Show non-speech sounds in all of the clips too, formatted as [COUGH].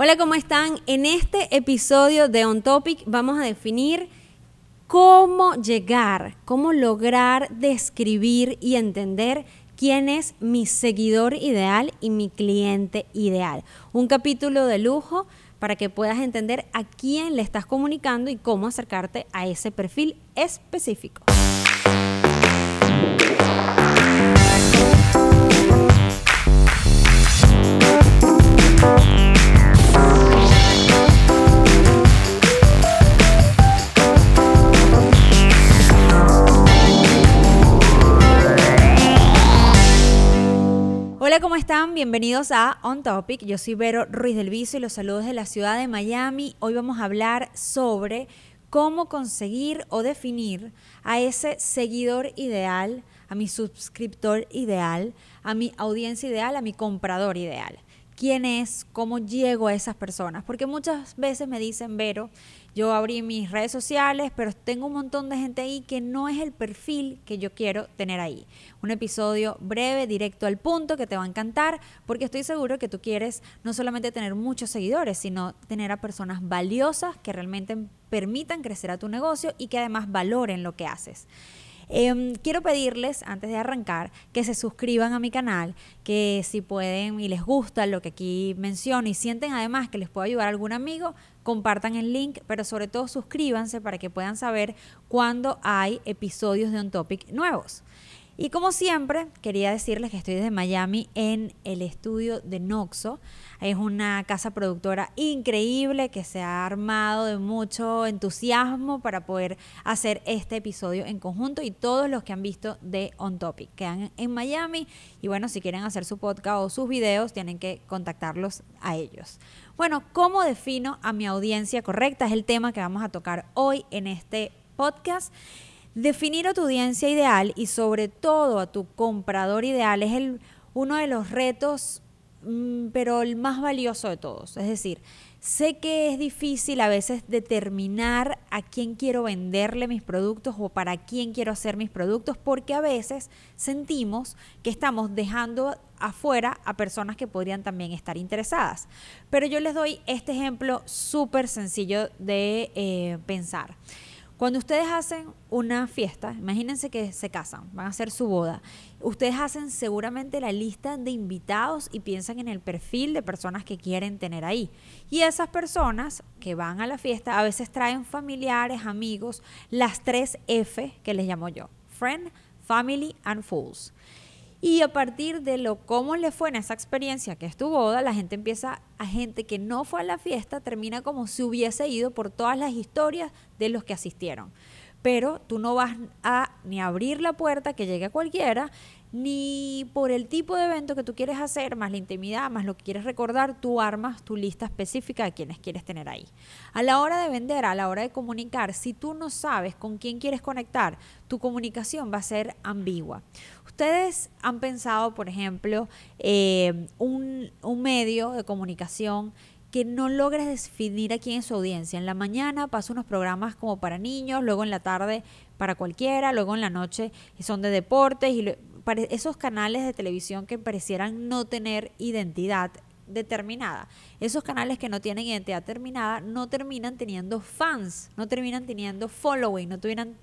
Hola, ¿cómo están? En este episodio de On Topic vamos a definir cómo llegar, cómo lograr describir y entender quién es mi seguidor ideal y mi cliente ideal. Un capítulo de lujo para que puedas entender a quién le estás comunicando y cómo acercarte a ese perfil específico. Están? Bienvenidos a On Topic. Yo soy Vero Ruiz del Viso y los saludos de la ciudad de Miami. Hoy vamos a hablar sobre cómo conseguir o definir a ese seguidor ideal, a mi suscriptor ideal, a mi audiencia ideal, a mi comprador ideal quién es, cómo llego a esas personas. Porque muchas veces me dicen, Vero, yo abrí mis redes sociales, pero tengo un montón de gente ahí que no es el perfil que yo quiero tener ahí. Un episodio breve, directo al punto, que te va a encantar, porque estoy seguro que tú quieres no solamente tener muchos seguidores, sino tener a personas valiosas que realmente permitan crecer a tu negocio y que además valoren lo que haces. Em, quiero pedirles, antes de arrancar, que se suscriban a mi canal, que si pueden y les gusta lo que aquí menciono y sienten además que les puede ayudar a algún amigo, compartan el link, pero sobre todo suscríbanse para que puedan saber cuándo hay episodios de On Topic nuevos. Y como siempre, quería decirles que estoy desde Miami en el estudio de Noxo. Es una casa productora increíble que se ha armado de mucho entusiasmo para poder hacer este episodio en conjunto y todos los que han visto de On Topic quedan en Miami y bueno, si quieren hacer su podcast o sus videos tienen que contactarlos a ellos. Bueno, ¿cómo defino a mi audiencia correcta? Es el tema que vamos a tocar hoy en este podcast. Definir a tu audiencia ideal y sobre todo a tu comprador ideal es uno de los retos, mm, pero el más valioso de todos. Es decir, sé que es difícil a veces determinar a quién quiero venderle mis productos o para quién quiero hacer mis productos porque a veces sentimos que estamos dejando afuera a personas que podrían también estar interesadas. Pero yo les doy este ejemplo súper sencillo de eh, pensar. Cuando ustedes hacen una fiesta, imagínense que se casan, van a hacer su boda. Ustedes hacen seguramente la lista de invitados y piensan en el perfil de personas que quieren tener ahí. Y esas personas que van a la fiesta a veces traen familiares, amigos, las tres F que les llamo yo. Friend, Family and Fools. Y a partir de lo cómo le fue en esa experiencia que es tu boda, la gente empieza, a gente que no fue a la fiesta, termina como si hubiese ido por todas las historias de los que asistieron. Pero tú no vas a ni abrir la puerta que llegue a cualquiera, ni por el tipo de evento que tú quieres hacer, más la intimidad, más lo que quieres recordar, tú armas tu lista específica de quienes quieres tener ahí. A la hora de vender, a la hora de comunicar, si tú no sabes con quién quieres conectar, tu comunicación va a ser ambigua. Ustedes han pensado, por ejemplo, eh, un, medio de comunicación que no logres definir a quién es su audiencia. En la mañana pasa unos programas como para niños, luego en la tarde para cualquiera, luego en la noche son de deportes y esos canales de televisión que parecieran no tener identidad determinada. Esos canales que no tienen identidad determinada no terminan teniendo fans, no terminan teniendo following, no terminan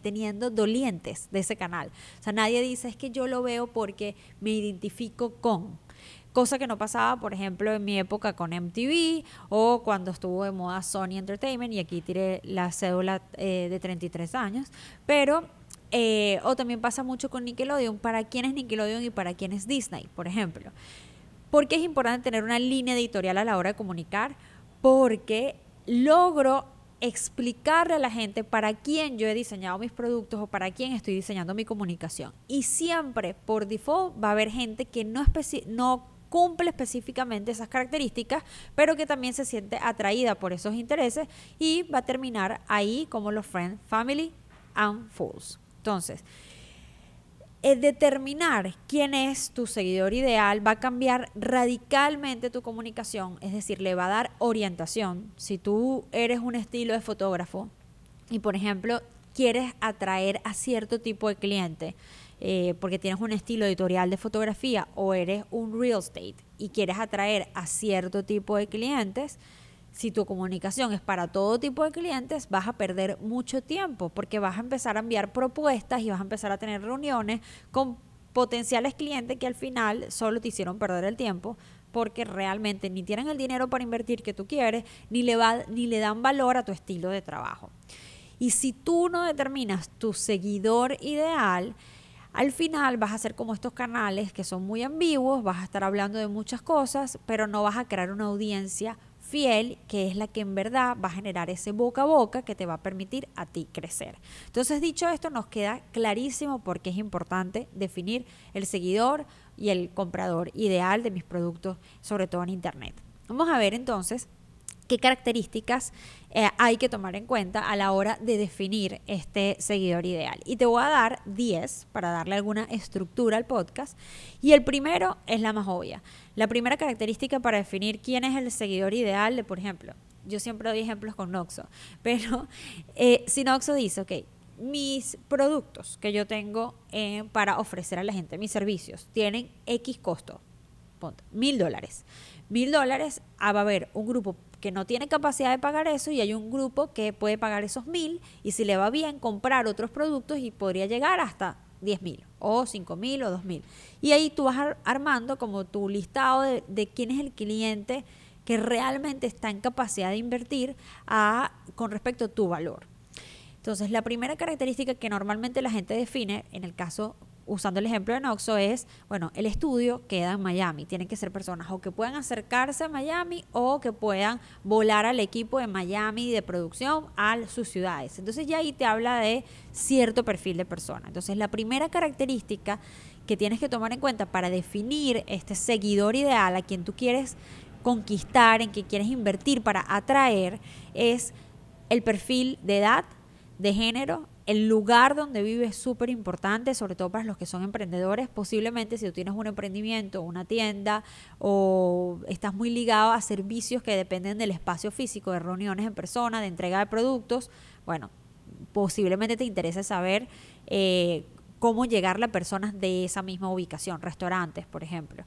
teniendo dolientes de ese canal. O sea, nadie dice es que yo lo veo porque me identifico con. Cosa que no pasaba, por ejemplo, en mi época con MTV o cuando estuvo de moda Sony Entertainment, y aquí tiré la cédula eh, de 33 años. Pero eh, o también pasa mucho con Nickelodeon, para quién es Nickelodeon y para quién es Disney, por ejemplo. Porque es importante tener una línea editorial a la hora de comunicar? Porque logro explicarle a la gente para quién yo he diseñado mis productos o para quién estoy diseñando mi comunicación. Y siempre, por default, va a haber gente que no cumple específicamente esas características, pero que también se siente atraída por esos intereses y va a terminar ahí como los Friends, Family and Fools. Entonces, el determinar quién es tu seguidor ideal va a cambiar radicalmente tu comunicación, es decir, le va a dar orientación. Si tú eres un estilo de fotógrafo y, por ejemplo, quieres atraer a cierto tipo de cliente, eh, porque tienes un estilo editorial de fotografía o eres un real estate y quieres atraer a cierto tipo de clientes, si tu comunicación es para todo tipo de clientes, vas a perder mucho tiempo porque vas a empezar a enviar propuestas y vas a empezar a tener reuniones con potenciales clientes que al final solo te hicieron perder el tiempo porque realmente ni tienen el dinero para invertir que tú quieres, ni le, va, ni le dan valor a tu estilo de trabajo. Y si tú no determinas tu seguidor ideal, al final vas a ser como estos canales que son muy ambiguos, vas a estar hablando de muchas cosas, pero no vas a crear una audiencia fiel, que es la que en verdad va a generar ese boca a boca que te va a permitir a ti crecer. Entonces, dicho esto, nos queda clarísimo por qué es importante definir el seguidor y el comprador ideal de mis productos, sobre todo en Internet. Vamos a ver entonces qué características eh, hay que tomar en cuenta a la hora de definir este seguidor ideal. Y te voy a dar 10 para darle alguna estructura al podcast. Y el primero es la más obvia. La primera característica para definir quién es el seguidor ideal de, por ejemplo, yo siempre doy ejemplos con Noxo, [LAUGHS] pero eh, si Noxo dice, ok, mis productos que yo tengo eh, para ofrecer a la gente, mis servicios, tienen X costo, mil dólares. Mil dólares, ah, va a haber un grupo que no tiene capacidad de pagar eso y hay un grupo que puede pagar esos mil y si le va bien comprar otros productos y podría llegar hasta 10 mil o 5 mil o 2 mil. Y ahí tú vas armando como tu listado de, quién es el cliente que realmente está en capacidad de invertir a, con respecto a tu valor. Entonces, la primera característica que normalmente la gente define, en el caso usando el ejemplo de Noxo, es, bueno, el estudio queda en Miami. Tienen que ser personas o que puedan acercarse a Miami o que puedan volar al equipo de Miami de producción a sus ciudades. Entonces ya ahí te habla de cierto perfil de persona. Entonces la primera característica que tienes que tomar en cuenta para definir este seguidor ideal a quien tú quieres conquistar, en que quieres invertir para atraer, es el perfil de edad, de género el lugar donde vives es súper importante, sobre todo para los que son emprendedores. Posiblemente si tú tienes un emprendimiento, una tienda o estás muy ligado a servicios que dependen del espacio físico, de reuniones en persona, de entrega de productos, bueno, posiblemente te interese saber eh, cómo llegar a personas de esa misma ubicación, restaurantes, por ejemplo.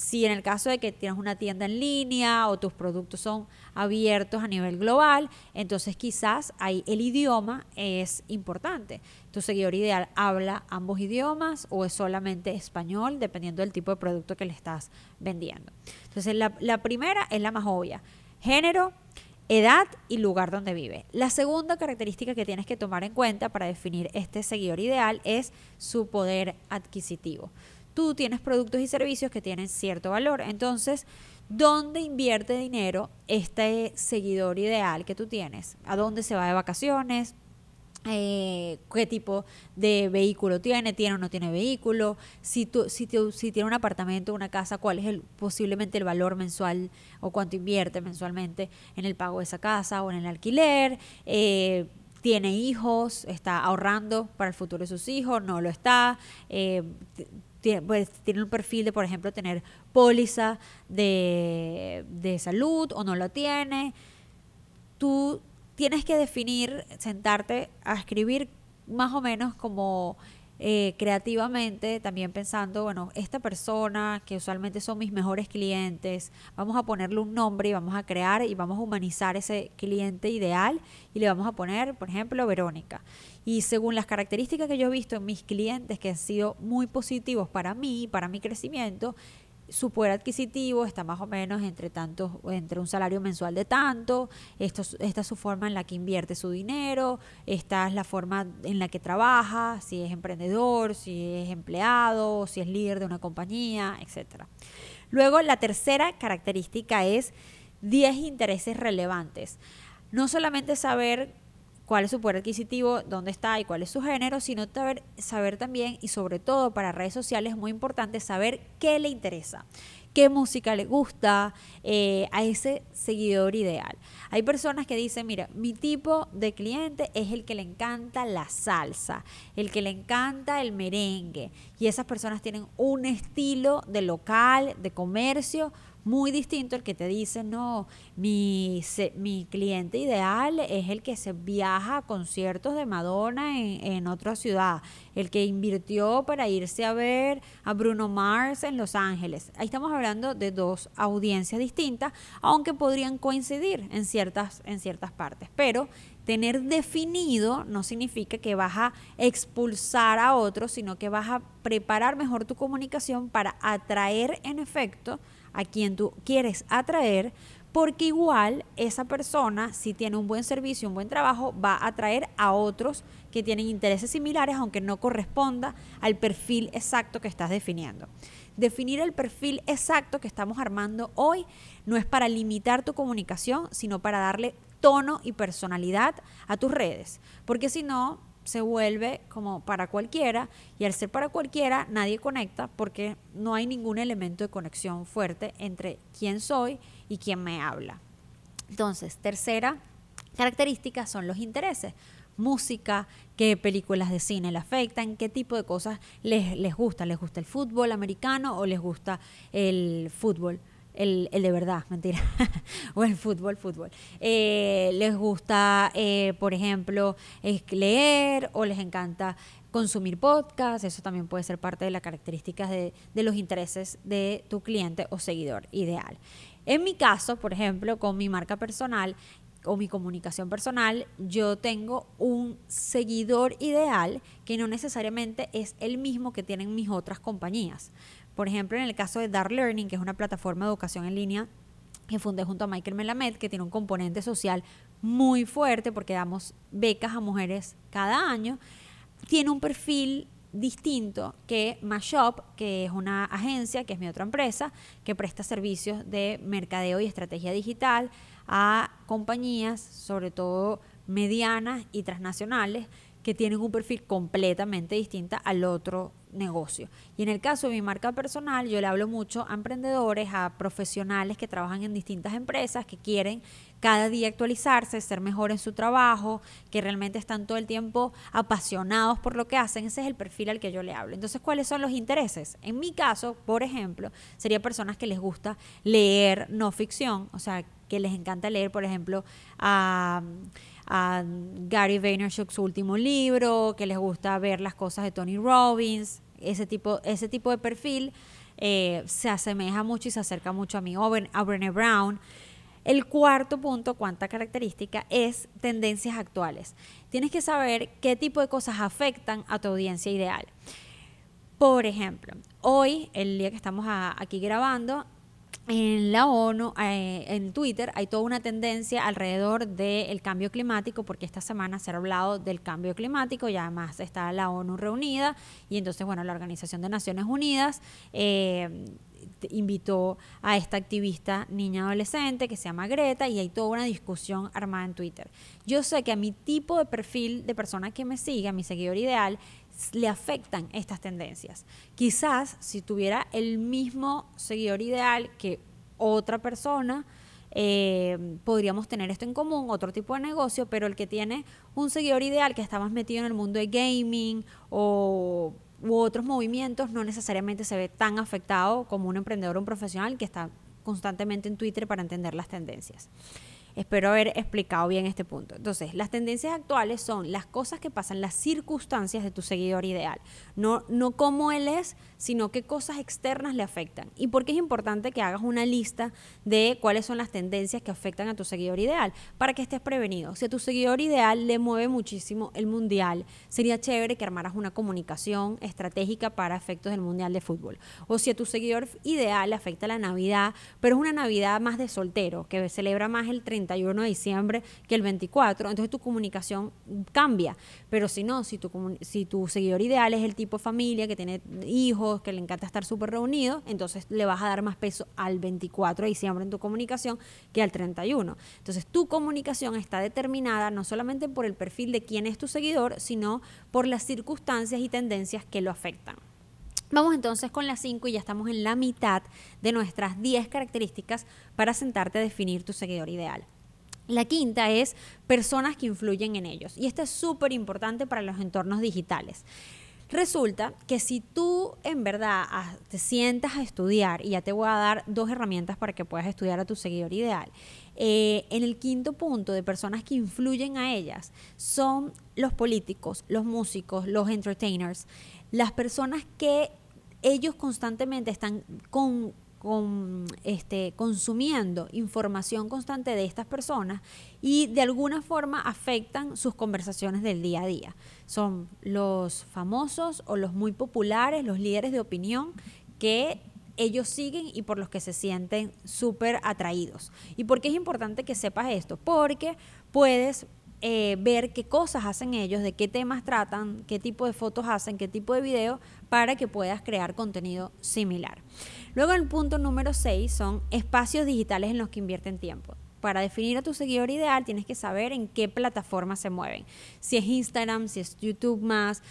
Si en el caso de que tienes una tienda en línea o tus productos son abiertos a nivel global, entonces quizás ahí el idioma es importante. Tu seguidor ideal habla ambos idiomas o es solamente español, dependiendo del tipo de producto que le estás vendiendo. Entonces la, la primera es la más obvia. Género, edad y lugar donde vive. La segunda característica que tienes que tomar en cuenta para definir este seguidor ideal es su poder adquisitivo tú tienes productos y servicios que tienen cierto valor. Entonces, ¿dónde invierte dinero este seguidor ideal que tú tienes? ¿A dónde se va de vacaciones? Eh, qué tipo de vehículo tiene, tiene o no tiene vehículo, si, si, tiene un apartamento una casa, cuál es el, posiblemente el valor mensual o cuánto invierte mensualmente en el pago de esa casa o en el alquiler, eh, tiene hijos, está ahorrando para el futuro de sus hijos, no lo está, eh, tiene, pues, tiene un perfil de, por ejemplo, tener póliza de, de salud o no lo tiene. Tú tienes que definir, sentarte a escribir más o menos como eh, creativamente, también pensando, bueno, esta persona que usualmente son mis mejores clientes, vamos a ponerle un nombre y vamos a crear y vamos a humanizar ese cliente ideal y le vamos a poner, por ejemplo, Verónica. Y según las características que yo he visto en mis clientes que han sido muy positivos para mí, para mi crecimiento, su poder adquisitivo está más o menos entre tanto, entre un salario mensual de tanto, esto, esta es su forma en la que invierte su dinero, esta es la forma en la que trabaja, si es emprendedor, si es empleado, si es líder de una compañía, etc. Luego, la tercera característica es 10 intereses relevantes. No solamente saber cuál es su poder adquisitivo, dónde está y cuál es su género, sino saber, saber también y sobre todo para redes sociales es muy importante saber qué le interesa, qué música le gusta eh, a ese seguidor ideal. Hay personas que dicen, mira, mi tipo de cliente es el que le encanta la salsa, el que le encanta el merengue y esas personas tienen un estilo de local, de comercio muy distinto al que te dice, no, mi, mi cliente ideal es el que se viaja a conciertos de Madonna en, en otra ciudad, el que invirtió para irse a ver a Bruno Mars en Los Ángeles. Ahí estamos hablando de dos audiencias distintas, aunque podrían coincidir en ciertas, en ciertas partes. Pero tener definido no significa que vas a expulsar a otros, sino que vas a preparar mejor tu comunicación para atraer en efecto a quien tú quieres atraer, porque igual esa persona, si tiene un buen servicio, un buen trabajo, va a atraer a otros que tienen intereses similares, aunque no corresponda al perfil exacto que estás definiendo. Definir el perfil exacto que estamos armando hoy no es para limitar tu comunicación, sino para darle tono y personalidad a tus redes, porque si no, se vuelve como para cualquiera y al ser para cualquiera nadie conecta porque no hay ningún elemento de conexión fuerte entre quién soy y quién me habla. Entonces, tercera característica son los intereses. Música, qué películas de cine le afectan, qué tipo de cosas les, les gusta. ¿Les gusta el fútbol americano o les gusta el fútbol? El, de verdad, mentira, [LAUGHS] o el fútbol, fútbol. Eh, les gusta, eh, por ejemplo, leer o les encanta consumir podcast, eso también puede ser parte de las características de, de los intereses de tu cliente o seguidor ideal. En mi caso, por ejemplo, con mi marca personal, o mi comunicación personal, yo tengo un seguidor ideal que no necesariamente es el mismo que tienen mis otras compañías. Por ejemplo, en el caso de Dark Learning, que es una plataforma de educación en línea que fundé junto a Michael Melamed, que tiene un componente social muy fuerte porque damos becas a mujeres cada año, tiene un perfil distinto que Mashop, que es una agencia, que es mi otra empresa, que presta servicios de mercadeo y estrategia digital a compañías, sobre todo medianas y transnacionales, que tienen un perfil completamente distinto al otro negocio. Y en el caso de mi marca personal, yo le hablo mucho a emprendedores, a profesionales que trabajan en distintas empresas, que quieren cada día actualizarse, ser mejor en su trabajo, que realmente están todo el tiempo apasionados por lo que hacen. Ese es el perfil al que yo le hablo. Entonces, ¿cuáles son los intereses? En mi caso, por ejemplo, sería personas que les gusta leer no ficción, o sea, que les encanta leer, por ejemplo, a a Gary Vaynerchuk su último libro, que les gusta ver las cosas de Tony Robbins, ese tipo, ese tipo de perfil eh, se asemeja mucho y se acerca mucho a mí, a Brené Brown. El cuarto punto, cuánta característica, es tendencias actuales. Tienes que saber qué tipo de cosas afectan a tu audiencia ideal. Por ejemplo, hoy, el día que estamos aquí grabando, en la ONU, eh, en Twitter, hay toda una tendencia alrededor del cambio climático, porque esta semana se ha hablado del cambio climático y además está la ONU reunida y entonces, bueno, la Organización de Naciones Unidas eh, invitó a esta activista niña adolescente que se llama Greta y hay toda una discusión armada en Twitter. Yo sé que a mi tipo de perfil de persona que me sigue, a mi seguidor ideal, le afectan estas tendencias. Quizás si tuviera el mismo seguidor ideal que otra persona, eh, podríamos tener esto en común, otro tipo de negocio, pero el que tiene un seguidor ideal que está más metido en el mundo de gaming o u otros movimientos no necesariamente se ve tan afectado como un emprendedor o un profesional que está constantemente en Twitter para entender las tendencias. Espero haber explicado bien este punto. Entonces, las tendencias actuales son las cosas que pasan, las circunstancias de tu seguidor ideal. No, no cómo él es, sino qué cosas externas le afectan. Y por qué es importante que hagas una lista de cuáles son las tendencias que afectan a tu seguidor ideal, para que estés prevenido. Si a tu seguidor ideal le mueve muchísimo el mundial, sería chévere que armaras una comunicación estratégica para efectos del mundial de fútbol. O si a tu seguidor ideal le afecta la Navidad, pero es una Navidad más de soltero, que celebra más el 30 31 de diciembre que el 24, entonces tu comunicación cambia. Pero si no, si tu, si tu seguidor ideal es el tipo de familia que tiene hijos, que le encanta estar súper reunido, entonces le vas a dar más peso al 24 de diciembre en tu comunicación que al 31. Entonces tu comunicación está determinada no solamente por el perfil de quién es tu seguidor, sino por las circunstancias y tendencias que lo afectan. Vamos entonces con las 5 y ya estamos en la mitad de nuestras 10 características para sentarte a definir tu seguidor ideal. La quinta es personas que influyen en ellos. Y esto es súper importante para los entornos digitales. Resulta que si tú en verdad te sientas a estudiar, y ya te voy a dar dos herramientas para que puedas estudiar a tu seguidor ideal, eh, en el quinto punto de personas que influyen a ellas son los políticos, los músicos, los entertainers, las personas que ellos constantemente están este, consumiendo información constante de estas personas y de alguna forma afectan sus conversaciones del día a día. Son los famosos o los muy populares, los líderes de opinión que ellos siguen y por los que se sienten súper atraídos. ¿Y por qué es importante que sepas esto? Porque puedes eh, ver qué cosas hacen ellos, de qué temas tratan, qué tipo de fotos hacen, qué tipo de video, para que puedas crear contenido similar. Luego el punto número 6 son espacios digitales en los que invierten tiempo. Para definir a tu seguidor ideal tienes que saber en qué plataforma se mueven. Si es Instagram, si es YouTube más.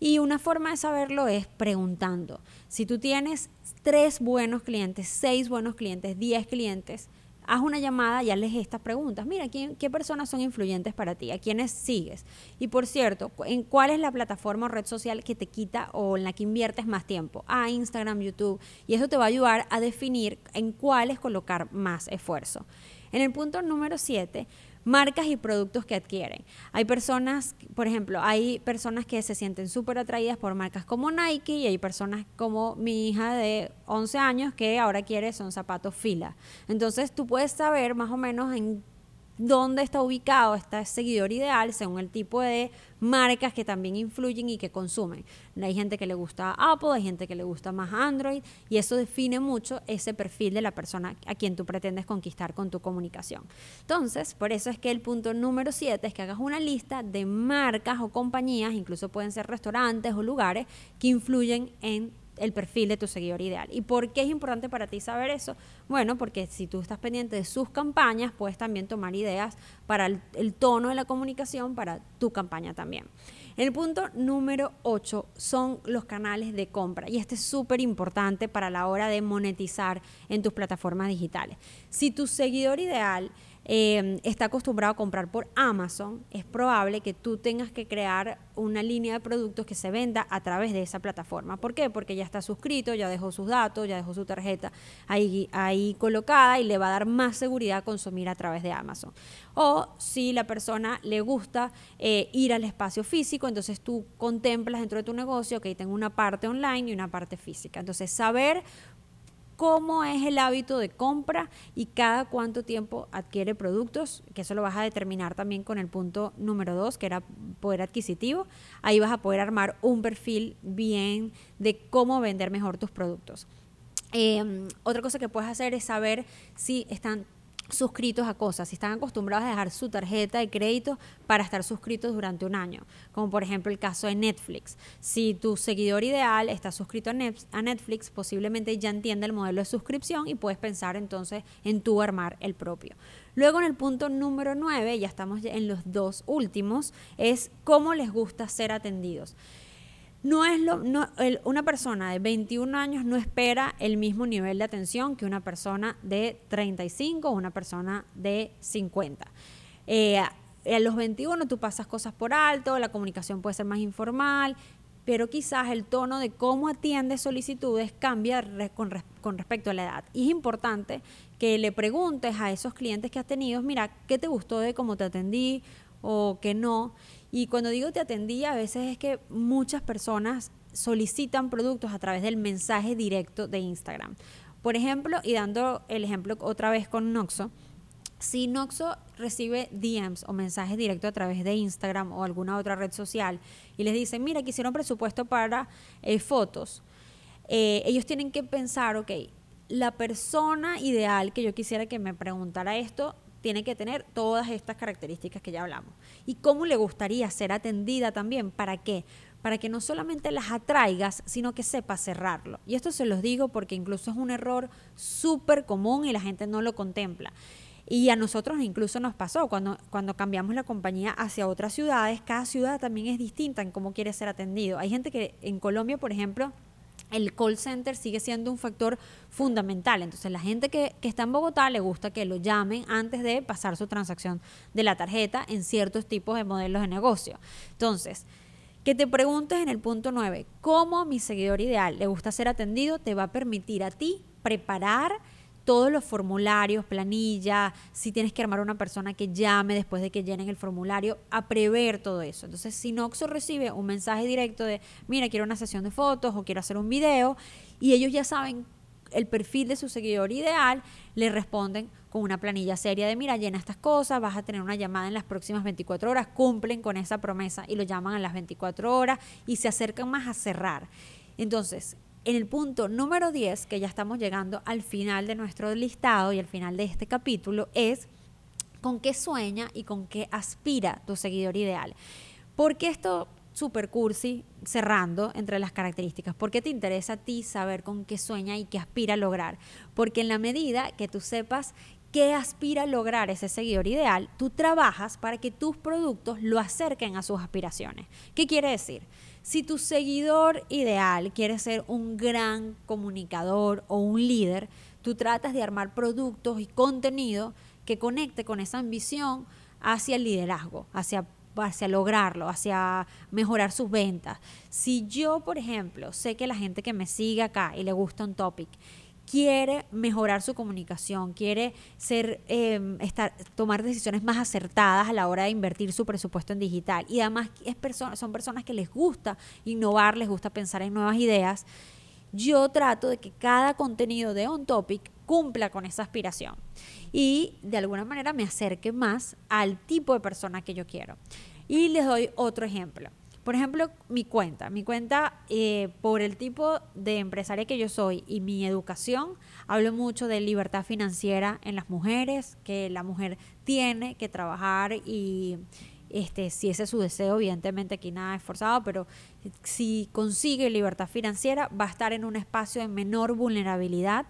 Y una forma de saberlo es preguntando. Si tú tienes tres buenos clientes, seis buenos clientes, diez clientes, haz una llamada y hazles estas preguntas. Mira, ¿qué personas son influyentes para ti? ¿A quiénes sigues? Y por cierto, ¿en cuál es la plataforma o red social que te quita o en la que inviertes más tiempo? Ah, Instagram, YouTube. Y eso te va a ayudar a definir en cuáles colocar más esfuerzo. En el punto número 7, marcas y productos que adquieren. Hay personas, por ejemplo, hay personas que se sienten súper atraídas por marcas como Nike y hay personas como mi hija de 11 años que ahora quiere son zapatos fila. Entonces tú puedes saber más o menos en dónde está ubicado este seguidor ideal según el tipo de marcas que también influyen y que consumen. Hay gente que le gusta Apple, hay gente que le gusta más Android y eso define mucho ese perfil de la persona a quien tú pretendes conquistar con tu comunicación. Entonces, por eso es que el punto número 7 es que hagas una lista de marcas o compañías, incluso pueden ser restaurantes o lugares que influyen en el perfil de tu seguidor ideal. ¿Y por qué es importante para ti saber eso? Bueno, porque si tú estás pendiente de sus campañas, puedes también tomar ideas para el, tono de la comunicación para tu campaña también. El punto número 8 son los canales de compra y este es súper importante para la hora de monetizar en tus plataformas digitales. Si tu seguidor ideal Em, está acostumbrado a comprar por Amazon, es probable que tú tengas que crear una línea de productos que se venda a través de esa plataforma. ¿Por qué? Porque ya está suscrito, ya dejó sus datos, ya dejó su tarjeta ahí, ahí colocada y le va a dar más seguridad consumir a través de Amazon. O si la persona le gusta eh, ir al espacio físico, entonces tú contemplas dentro de tu negocio que tengo una parte online y una parte física. Entonces, saber cómo es el hábito de compra y cada cuánto tiempo adquiere productos, que eso lo vas a determinar también con el punto número dos, que era poder adquisitivo. Ahí vas a poder armar un perfil bien de cómo vender mejor tus productos. Em, otra cosa que puedes hacer es saber si están suscritos a cosas, si están acostumbrados a dejar su tarjeta de crédito para estar suscritos durante un año, como por ejemplo el caso de Netflix. Si tu seguidor ideal está suscrito a Netflix, posiblemente ya entiende el modelo de suscripción y puedes pensar entonces en tú armar el propio. Luego en el punto número 9, ya estamos en los dos últimos, es cómo les gusta ser atendidos. No es lo, no, una persona de 21 años no espera el mismo nivel de atención que una persona de 35 o una persona de 50. Eh, a los 21 tú pasas cosas por alto, la comunicación puede ser más informal, pero quizás el tono de cómo atiendes solicitudes cambia con, con, respecto a la edad. Y es importante que le preguntes a esos clientes que has tenido, mira, ¿qué te gustó de cómo te atendí o qué no? Y cuando digo te atendí, a veces es que muchas personas solicitan productos a través del mensaje directo de Instagram. Por ejemplo, y dando el ejemplo otra vez con Noxo, si Noxo recibe DMs o mensajes directos a través de Instagram o alguna otra red social y les dicen, mira, quisiera un presupuesto para eh, fotos, eh, ellos tienen que pensar, ok, la persona ideal que yo quisiera que me preguntara esto tiene que tener todas estas características que ya hablamos. ¿Y cómo le gustaría ser atendida también? ¿Para qué? Para que no solamente las atraigas, sino que sepa cerrarlo. Y esto se los digo porque incluso es un error súper común y la gente no lo contempla. Y a nosotros incluso nos pasó cuando, cuando cambiamos la compañía hacia otras ciudades, cada ciudad también es distinta en cómo quiere ser atendido. Hay gente que en Colombia, por ejemplo, el call center sigue siendo un factor fundamental. Entonces, la gente que, está en Bogotá le gusta que lo llamen antes de pasar su transacción de la tarjeta en ciertos tipos de modelos de negocio. Entonces, Que te preguntes en el punto 9, ¿cómo mi seguidor ideal le gusta ser atendido? Te va a permitir a ti preparar todos los formularios, planilla, si tienes que armar una persona que llame después de que llenen el formulario, a prever todo eso. Entonces, si Noxo recibe un mensaje directo de, mira, quiero una sesión de fotos o quiero hacer un video, y ellos ya saben el perfil de su seguidor ideal, le responden con una planilla seria de, mira, llena estas cosas, vas a tener una llamada en las próximas 24 horas, cumplen con esa promesa y lo llaman a las 24 horas y se acercan más a cerrar. Entonces, en el punto número 10, que ya estamos llegando al final de nuestro listado y al final de este capítulo, es con qué sueña y con qué aspira tu seguidor ideal. ¿Por qué esto super cursi cerrando entre las características? ¿Por qué te interesa a ti saber con qué sueña y qué aspira a lograr? Porque en la medida que tú sepas qué aspira a lograr ese seguidor ideal, tú trabajas para que tus productos lo acerquen a sus aspiraciones. ¿Qué quiere decir? Si tu seguidor ideal quiere ser un gran comunicador o un líder, tú tratas de armar productos y contenido que conecte con esa ambición hacia el liderazgo, hacia hacia lograrlo, hacia mejorar sus ventas. Si yo, por ejemplo, sé que la gente que me sigue acá y le gusta un topic quiere mejorar su comunicación, quiere ser, em, estar, tomar decisiones más acertadas a la hora de invertir su presupuesto en digital. Y además es son personas que les gusta innovar, les gusta pensar en nuevas ideas. Yo trato de que cada contenido de On Topic cumpla con esa aspiración y de alguna manera me acerque más al tipo de persona que yo quiero. Y les doy otro ejemplo. Por ejemplo, mi cuenta. Mi cuenta, eh, por el tipo de empresaria que yo soy y mi educación, hablo mucho de libertad financiera en las mujeres, que la mujer tiene que trabajar y este, si ese es su deseo, evidentemente aquí nada es forzado, pero si consigue libertad financiera, va a estar en un espacio de menor vulnerabilidad.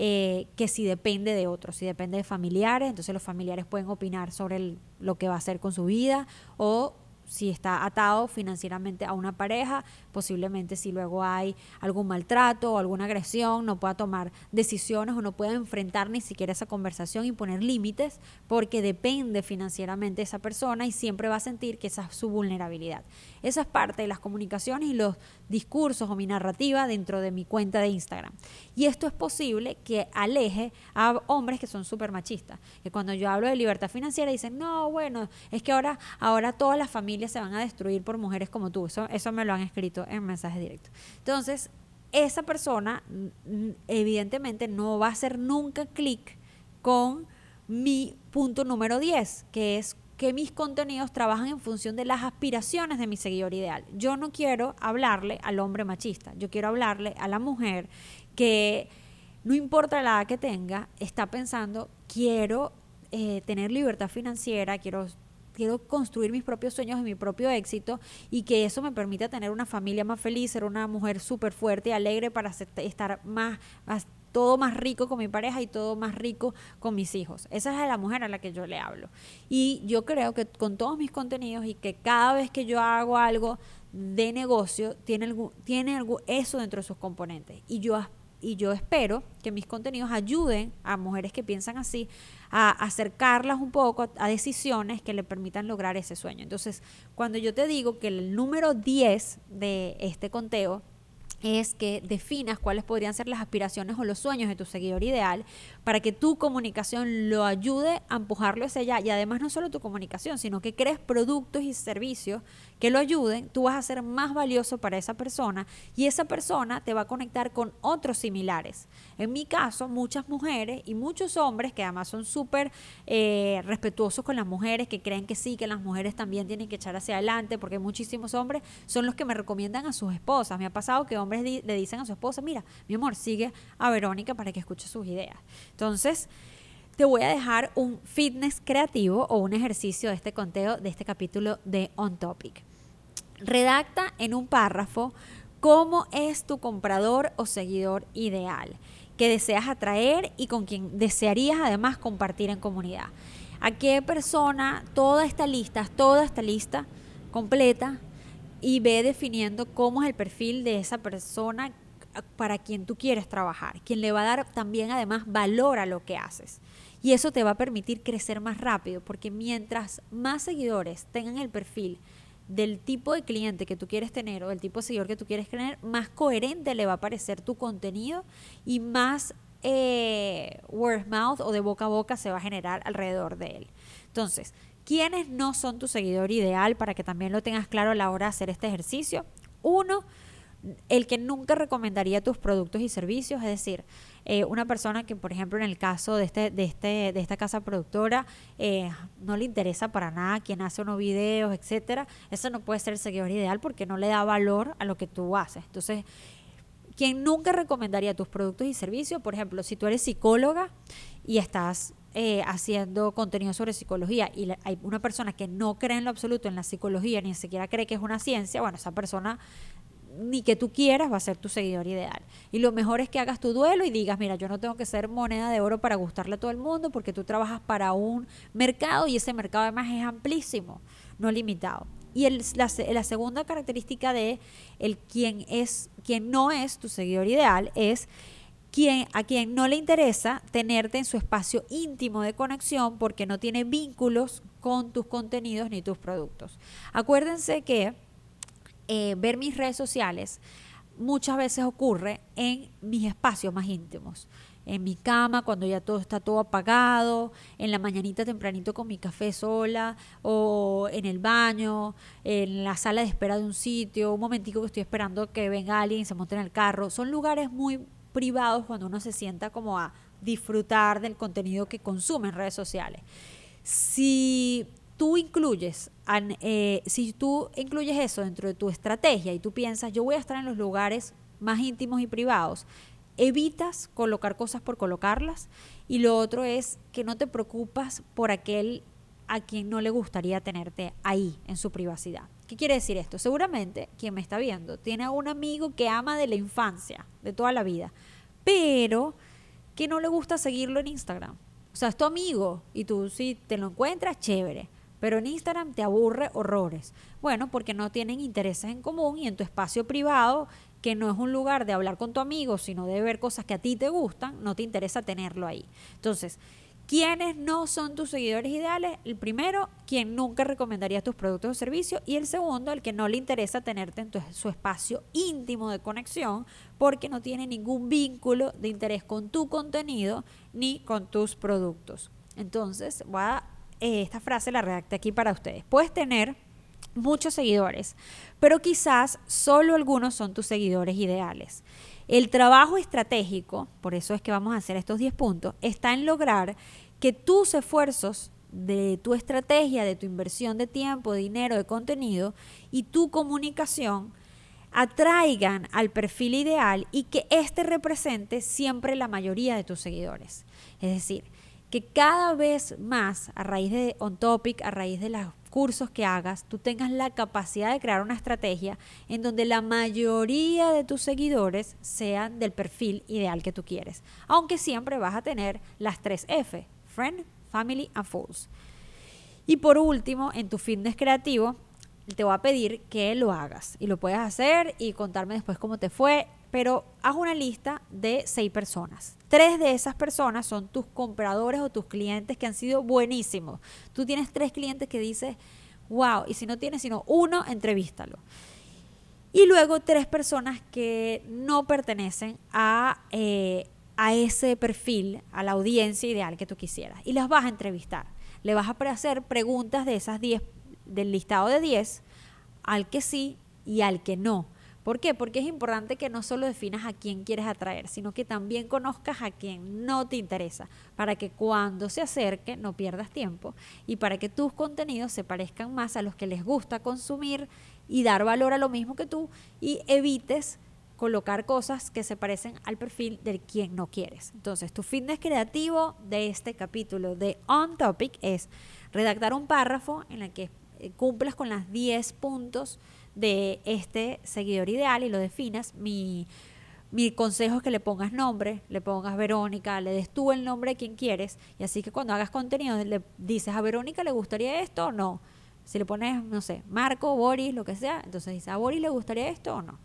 Eh, que si depende de otros, si depende de familiares, entonces los familiares pueden opinar sobre lo que va a hacer con su vida o si está atado financieramente a una pareja, posiblemente si luego hay algún maltrato o alguna agresión, no pueda tomar decisiones o no pueda enfrentar ni siquiera esa conversación y poner límites porque depende financieramente de esa persona y siempre va a sentir que esa es su vulnerabilidad. Esa es parte de las comunicaciones y los discursos o mi narrativa dentro de mi cuenta de Instagram. Y esto es posible que aleje a hombres que son súper machistas, que cuando yo hablo de libertad financiera dicen, no, bueno, es que ahora, ahora todas las familias se van a destruir por mujeres como tú. Eso, eso me lo han escrito en mensajes directos. Entonces, esa persona evidentemente no va a hacer nunca clic con mi punto número 10, que es que mis contenidos trabajan en función de las aspiraciones de mi seguidor ideal. Yo no quiero hablarle al hombre machista, yo quiero hablarle a la mujer que no importa la edad que tenga, está pensando, quiero eh, tener libertad financiera, quiero quiero construir mis propios sueños y mi propio éxito y que eso me permita tener una familia más feliz, ser una mujer súper fuerte y alegre para estar más, todo más rico con mi pareja y todo más rico con mis hijos. Esa es la mujer a la que yo le hablo. Y yo creo que con todos mis contenidos y que cada vez que yo hago algo de negocio, tiene, algo, tiene algo, eso dentro de sus componentes. Y yo, y yo espero que mis contenidos ayuden a mujeres que piensan así a acercarlas un poco a decisiones que le permitan lograr ese sueño. Entonces, cuando yo te digo que el número 10 de este conteo es que definas cuáles podrían ser las aspiraciones o los sueños de tu seguidor ideal para que tu comunicación lo ayude a empujarlo hacia allá y además no solo tu comunicación, sino que crees productos y servicios que lo ayuden, tú vas a ser más valioso para esa persona y esa persona te va a conectar con otros similares. En mi caso, muchas mujeres y muchos hombres que además son súper eh, respetuosos con las mujeres, que creen que sí, que las mujeres también tienen que echar hacia adelante, porque muchísimos hombres son los que me recomiendan a sus esposas. Me ha pasado que hombres le dicen a su esposa, mira, mi amor, sigue a Verónica para que escuche sus ideas. Entonces, te voy a dejar un fitness creativo o un ejercicio de este conteo, de este capítulo de On Topic. Redacta en un párrafo cómo es tu comprador o seguidor ideal que deseas atraer y con quien desearías además compartir en comunidad. ¿A qué persona? Toda esta lista, toda esta lista completa y ve definiendo cómo es el perfil de esa persona para quien tú quieres trabajar, quien le va a dar también además valor a lo que haces. Y eso te va a permitir crecer más rápido, porque mientras más seguidores tengan el perfil del tipo de cliente que tú quieres tener o del tipo de seguidor que tú quieres tener, más coherente le va a parecer tu contenido y más eh, word of mouth o de boca a boca se va a generar alrededor de él. Entonces, ¿quiénes no son tu seguidor ideal para que también lo tengas claro a la hora de hacer este ejercicio? Uno, el que nunca recomendaría tus productos y servicios, es decir, eh, una persona que, por ejemplo, en el caso de, este, de, este, de esta casa productora, eh, no le interesa para nada quien hace unos videos, etcétera, eso no puede ser el seguidor ideal porque no le da valor a lo que tú haces. Entonces, quien nunca recomendaría tus productos y servicios, por ejemplo, si tú eres psicóloga y estás eh, haciendo contenido sobre psicología y hay una persona que no cree en lo absoluto en la psicología, ni siquiera cree que es una ciencia, bueno, esa persona ni que tú quieras va a ser tu seguidor ideal. Y lo mejor es que hagas tu duelo y digas, mira, yo no tengo que ser moneda de oro para gustarle a todo el mundo porque tú trabajas para un mercado y ese mercado además es amplísimo, no limitado. Y el, la, la, segunda característica de el quien es, quien no es tu seguidor ideal es quien, a quien no le interesa tenerte en su espacio íntimo de conexión porque no tiene vínculos con tus contenidos ni tus productos. Acuérdense que eh, ver mis redes sociales muchas veces ocurre en mis espacios más íntimos. En mi cama, cuando ya todo está todo apagado, en la mañanita tempranito con mi café sola, o en el baño, en la sala de espera de un sitio, un momentico que estoy esperando que venga alguien y se monte en el carro. Son lugares muy privados cuando uno se sienta como a disfrutar del contenido que consume en redes sociales. Si tú incluyes, eh, si tú incluyes eso dentro de tu estrategia y tú piensas, yo voy a estar en los lugares más íntimos y privados, evitas colocar cosas por colocarlas y lo otro es que no te preocupas por aquel a quien no le gustaría tenerte ahí en su privacidad. ¿Qué quiere decir esto? Seguramente quien me está viendo tiene a un amigo que ama de la infancia, de toda la vida, pero que no le gusta seguirlo en Instagram. O sea, es tu amigo y tú si te lo encuentras, chévere. Pero en Instagram te aburre horrores. Bueno, porque no tienen intereses en común y en tu espacio privado, que no es un lugar de hablar con tu amigo, sino de ver cosas que a ti te gustan, no te interesa tenerlo ahí. Entonces, ¿quiénes no son tus seguidores ideales? El primero, quien nunca recomendaría tus productos o servicios. Y el segundo, el que no le interesa tenerte en su espacio íntimo de conexión porque no tiene ningún vínculo de interés con tu contenido ni con tus productos. Entonces, voy a eh, esta frase la redacté aquí para ustedes. Puedes tener muchos seguidores, pero quizás solo algunos son tus seguidores ideales. El trabajo estratégico, por eso es que vamos a hacer estos 10 puntos, está en lograr que tus esfuerzos de tu estrategia, de tu inversión de tiempo, dinero, de contenido y tu comunicación atraigan al perfil ideal y que éste represente siempre la mayoría de tus seguidores. Es decir, que cada vez más, a raíz de On Topic, a raíz de los cursos que hagas, tú tengas la capacidad de crear una estrategia en donde la mayoría de tus seguidores sean del perfil ideal que tú quieres. Aunque siempre vas a tener las tres F, Friend, Family and Fools. Y por último, en tu fitness creativo, te voy a pedir que lo hagas y lo puedes hacer y contarme después cómo te fue pero haz una lista de seis personas. Tres de esas personas son tus compradores o tus clientes que han sido buenísimos. Tú tienes tres clientes que dices, wow, y si no tienes sino uno, entrevístalo. Y luego tres personas que no pertenecen a, eh, a ese perfil, a la audiencia ideal que tú quisieras. Y las vas a entrevistar. Le vas a hacer preguntas de esas diez, del listado de diez, al que sí y al que no ¿Por qué? Porque es importante que no solo definas a quién quieres atraer, sino que también conozcas a quien no te interesa, para que cuando se acerque no pierdas tiempo y para que tus contenidos se parezcan más a los que les gusta consumir y dar valor a lo mismo que tú y evites colocar cosas que se parecen al perfil del quien no quieres. Entonces, tu fitness creativo de este capítulo de On Topic es redactar un párrafo en el que eh, cumplas con las 10 puntos de este seguidor ideal y lo definas, mi, mi consejo es que le pongas nombre, le pongas Verónica, le des tú el nombre de quien quieres y así que cuando hagas contenido le dices a Verónica le gustaría esto o no. Si le pones, no sé, Marco, Boris, lo que sea, entonces dices a Boris le gustaría esto o no.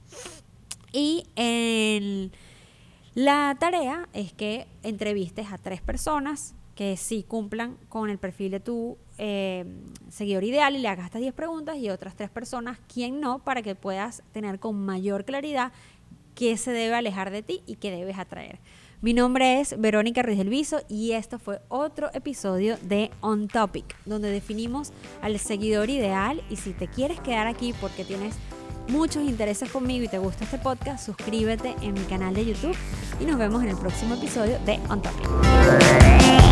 Y en la tarea es que entrevistes a tres personas que sí cumplan con el perfil de tu eh, seguidor ideal y le hagas estas 10 preguntas y otras tres personas, quién no, para que puedas tener con mayor claridad qué se debe alejar de ti y qué debes atraer. Mi nombre es Verónica Ruiz del Viso y esto fue otro episodio de On Topic, donde definimos al seguidor ideal y si te quieres quedar aquí porque tienes muchos intereses conmigo y te gusta este podcast, suscríbete en mi canal de YouTube y nos vemos en el próximo episodio de On Topic.